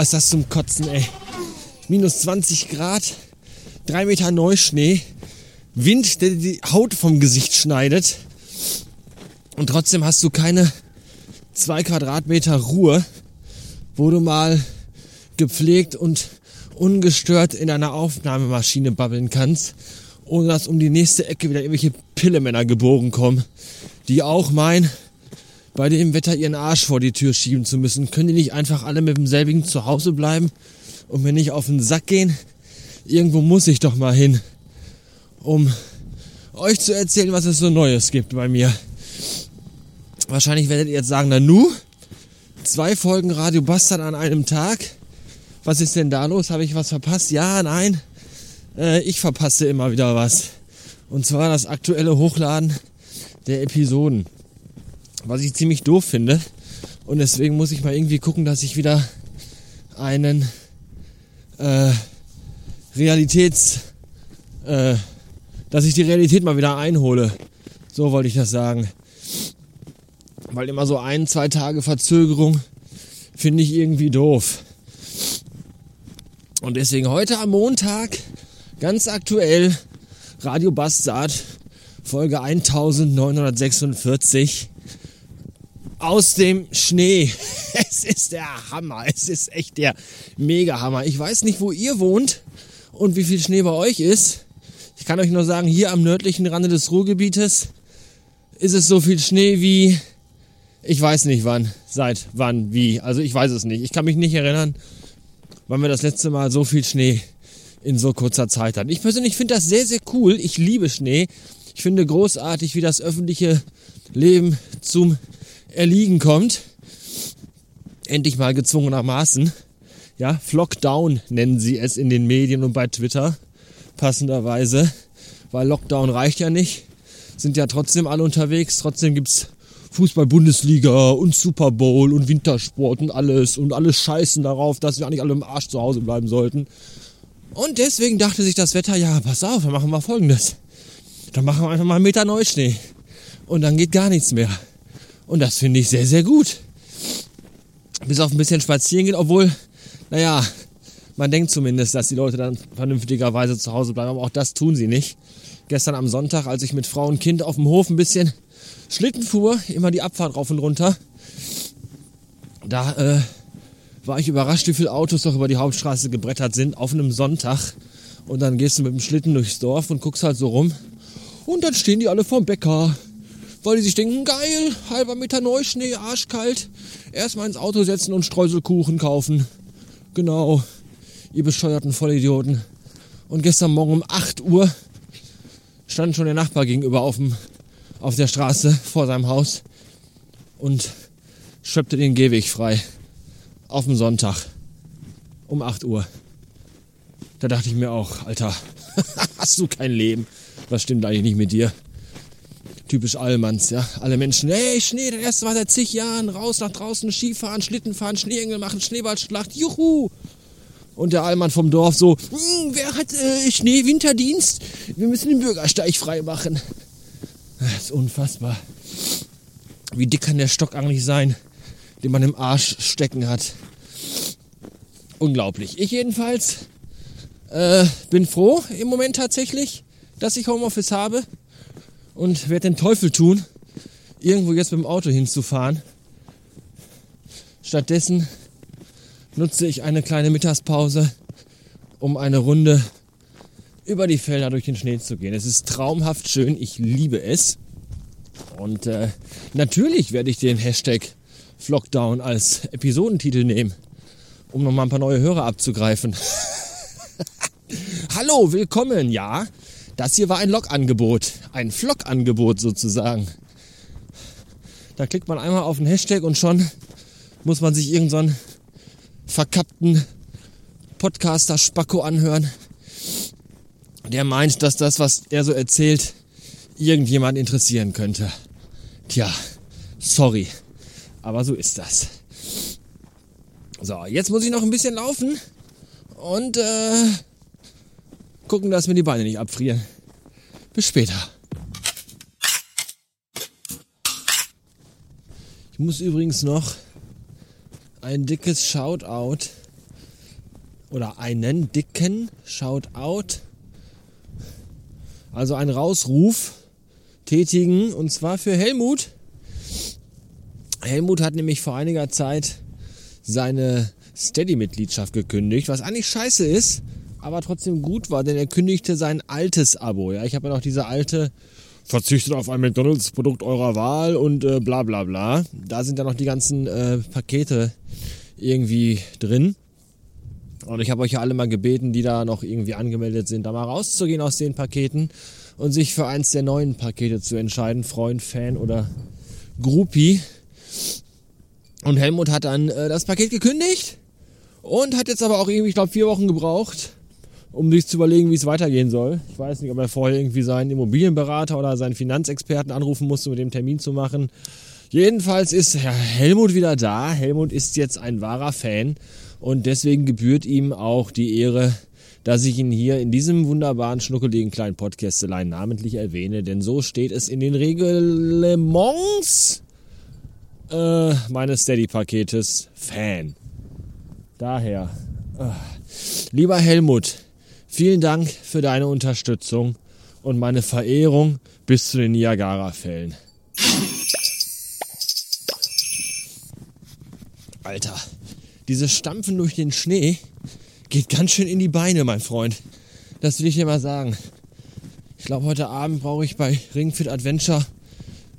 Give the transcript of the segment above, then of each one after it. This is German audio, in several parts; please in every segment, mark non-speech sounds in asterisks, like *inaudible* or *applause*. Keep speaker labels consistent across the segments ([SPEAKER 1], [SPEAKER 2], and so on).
[SPEAKER 1] Oh, ist das zum Kotzen, ey. Minus 20 Grad, 3 Meter Neuschnee, Wind, der die Haut vom Gesicht schneidet. Und trotzdem hast du keine 2 Quadratmeter Ruhe, wo du mal gepflegt und ungestört in einer Aufnahmemaschine babbeln kannst, ohne dass um die nächste Ecke wieder irgendwelche Pillemänner gebogen kommen, die auch meinen, bei dem Wetter ihren Arsch vor die Tür schieben zu müssen. Können die nicht einfach alle mit demselbigen zu Hause bleiben und mir nicht auf den Sack gehen? Irgendwo muss ich doch mal hin, um euch zu erzählen, was es so Neues gibt bei mir. Wahrscheinlich werdet ihr jetzt sagen, na nu, zwei Folgen Radio Bastard an einem Tag. Was ist denn da los? Habe ich was verpasst? Ja, nein. Äh, ich verpasse immer wieder was. Und zwar das aktuelle Hochladen der Episoden was ich ziemlich doof finde. Und deswegen muss ich mal irgendwie gucken, dass ich wieder einen äh, Realitäts, äh, dass ich die Realität mal wieder einhole. So wollte ich das sagen. Weil immer so ein, zwei Tage Verzögerung finde ich irgendwie doof. Und deswegen heute am Montag, ganz aktuell, Radio Bastard, Folge 1946 aus dem Schnee. *laughs* Es ist der Hammer. Es ist echt der Mega-Hammer. Ich weiß nicht, wo ihr wohnt und wie viel Schnee bei euch ist. Ich kann euch nur sagen, hier am nördlichen Rande des Ruhrgebietes ist es so viel Schnee wie ich weiß nicht wann, seit wann, wie. Also ich weiß es nicht. Ich kann mich nicht erinnern, wann wir das letzte Mal so viel Schnee in so kurzer Zeit hatten. Ich persönlich finde das sehr, sehr cool. Ich liebe Schnee. Ich finde großartig, wie das öffentliche Leben zum Erliegen kommt. Endlich mal gezwungenermaßen. Ja, Flockdown nennen sie es in den Medien und bei Twitter. Passenderweise. Weil Lockdown reicht ja nicht. Sind ja trotzdem alle unterwegs. Trotzdem gibt's Fußball-Bundesliga und Super Bowl und Wintersport und alles. Und alles scheißen darauf, dass wir eigentlich alle im Arsch zu Hause bleiben sollten. Und deswegen dachte sich das Wetter, ja, pass auf, dann machen wir folgendes. Dann machen wir einfach mal einen Meter Neuschnee. Und dann geht gar nichts mehr. Und das finde ich sehr, sehr gut. Bis auf ein bisschen spazieren gehen, obwohl, naja, man denkt zumindest, dass die Leute dann vernünftigerweise zu Hause bleiben, aber auch das tun sie nicht. Gestern am Sonntag, als ich mit Frau und Kind auf dem Hof ein bisschen Schlitten fuhr, immer die Abfahrt rauf und runter, da äh, war ich überrascht, wie viele Autos doch über die Hauptstraße gebrettert sind auf einem Sonntag. Und dann gehst du mit dem Schlitten durchs Dorf und guckst halt so rum. Und dann stehen die alle vorm Bäcker weil die sich denken, geil, halber Meter Neuschnee, arschkalt, erstmal ins Auto setzen und Streuselkuchen kaufen. Genau, ihr bescheuerten Vollidioten. Und gestern Morgen um 8 Uhr stand schon der Nachbar gegenüber auf, dem, auf der Straße vor seinem Haus und schöpfte den Gehweg frei. Auf dem Sonntag. Um 8 Uhr. Da dachte ich mir auch, Alter, *laughs* hast du kein Leben? Was stimmt eigentlich nicht mit dir? Typisch Allmanns, ja. Alle Menschen, hey, Schnee, das erste Mal seit zig Jahren, raus nach draußen, Skifahren, Schlitten fahren, Schneeengel machen, Schneeballschlacht, juhu! Und der Allmann vom Dorf so, hm, wer hat äh, Schneewinterdienst? Wir müssen den Bürgersteig frei machen. Das ist unfassbar. Wie dick kann der Stock eigentlich sein, den man im Arsch stecken hat? Unglaublich. Ich jedenfalls äh, bin froh im Moment tatsächlich, dass ich Homeoffice habe und werde den Teufel tun, irgendwo jetzt mit dem Auto hinzufahren. Stattdessen nutze ich eine kleine Mittagspause, um eine Runde über die Felder durch den Schnee zu gehen. Es ist traumhaft schön, ich liebe es. Und äh, natürlich werde ich den Hashtag Vlogdown als Episodentitel nehmen, um nochmal ein paar neue Hörer abzugreifen. *laughs* Hallo, willkommen, ja. Das hier war ein Log-Angebot, ein Vlog-Angebot sozusagen. Da klickt man einmal auf den Hashtag und schon muss man sich irgendeinen so verkappten Podcaster-Spacko anhören, der meint, dass das, was er so erzählt, irgendjemand interessieren könnte. Tja, sorry, aber so ist das. So, jetzt muss ich noch ein bisschen laufen und äh, gucken, dass mir die Beine nicht abfrieren. Bis später. Ich muss übrigens noch ein dickes Shoutout oder einen dicken Shoutout, also einen Rausruf tätigen und zwar für Helmut. Helmut hat nämlich vor einiger Zeit seine Steady-Mitgliedschaft gekündigt, was eigentlich scheiße ist, aber trotzdem gut war, denn er kündigte sein altes Abo. Ja, ich habe ja noch diese alte verzichtet auf ein McDonalds-Produkt eurer Wahl und äh, bla bla bla. Da sind dann noch die ganzen äh, Pakete irgendwie drin. Und ich habe euch ja alle mal gebeten, die da noch irgendwie angemeldet sind, da mal rauszugehen aus den Paketen und sich für eins der neuen Pakete zu entscheiden, Freund, Fan oder Groupie. Und Helmut hat dann äh, das Paket gekündigt und hat jetzt aber auch irgendwie, ich glaube, vier Wochen gebraucht, um sich zu überlegen, wie es weitergehen soll. Ich weiß nicht, ob er vorher irgendwie seinen Immobilienberater oder seinen Finanzexperten anrufen musste, um den Termin zu machen. Jedenfalls ist Herr Helmut wieder da. Helmut ist jetzt ein wahrer Fan und deswegen gebührt ihm auch die Ehre, dass ich ihn hier in diesem wunderbaren, schnuckeligen kleinen Podcastelein namentlich erwähne, denn so steht es in den Reglements äh, meines Steady-Paketes Fan. Daher, äh, lieber Helmut, vielen Dank für deine Unterstützung und meine Verehrung bis zu den Niagara-Fällen. Alter, dieses Stampfen durch den Schnee geht ganz schön in die Beine, mein Freund. Das will ich dir mal sagen. Ich glaube, heute Abend brauche ich bei Ring Fit Adventure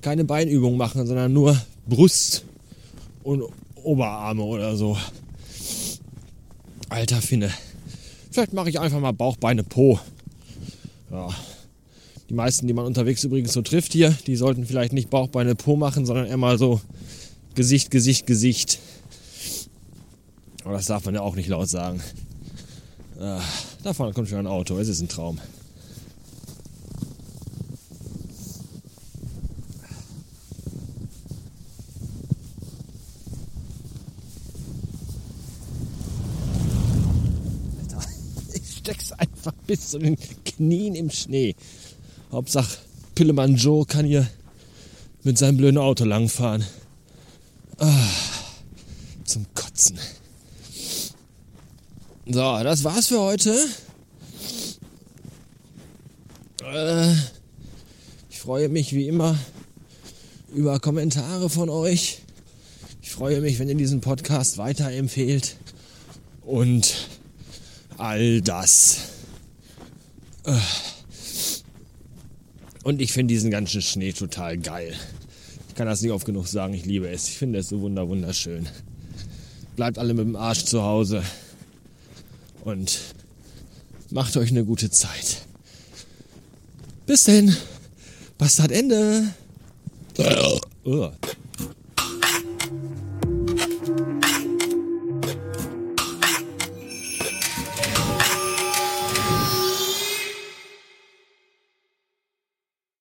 [SPEAKER 1] keine Beinübung machen, sondern nur Brust und Oberarme oder so. Alter Finne. Vielleicht mache ich einfach mal Bauch, Beine, Po. Ja. Die meisten, die man unterwegs übrigens so trifft hier, die sollten vielleicht nicht Bauch, Beine, Po machen, sondern eher mal so Gesicht, Gesicht, Gesicht. Aber das darf man ja auch nicht laut sagen. Da vorne kommt schon ein Auto. Es ist ein Traum. Alter, ich steck's einfach bis zu den Knien im Schnee. Hauptsache Pillemann Joe kann hier mit seinem blöden Auto langfahren. Ah, zum Kotzen. So, das war's für heute. Äh, ich freue mich wie immer über Kommentare von euch. Ich freue mich, wenn ihr diesen Podcast weiterempfehlt. Und all das. Und ich finde diesen ganzen Schnee total geil. Ich kann das nicht oft genug sagen, ich liebe es. Ich finde es so wunderschön. Bleibt alle mit dem Arsch zu Hause und macht euch eine gute Zeit. Bis denn. Bastard Ende. Uh.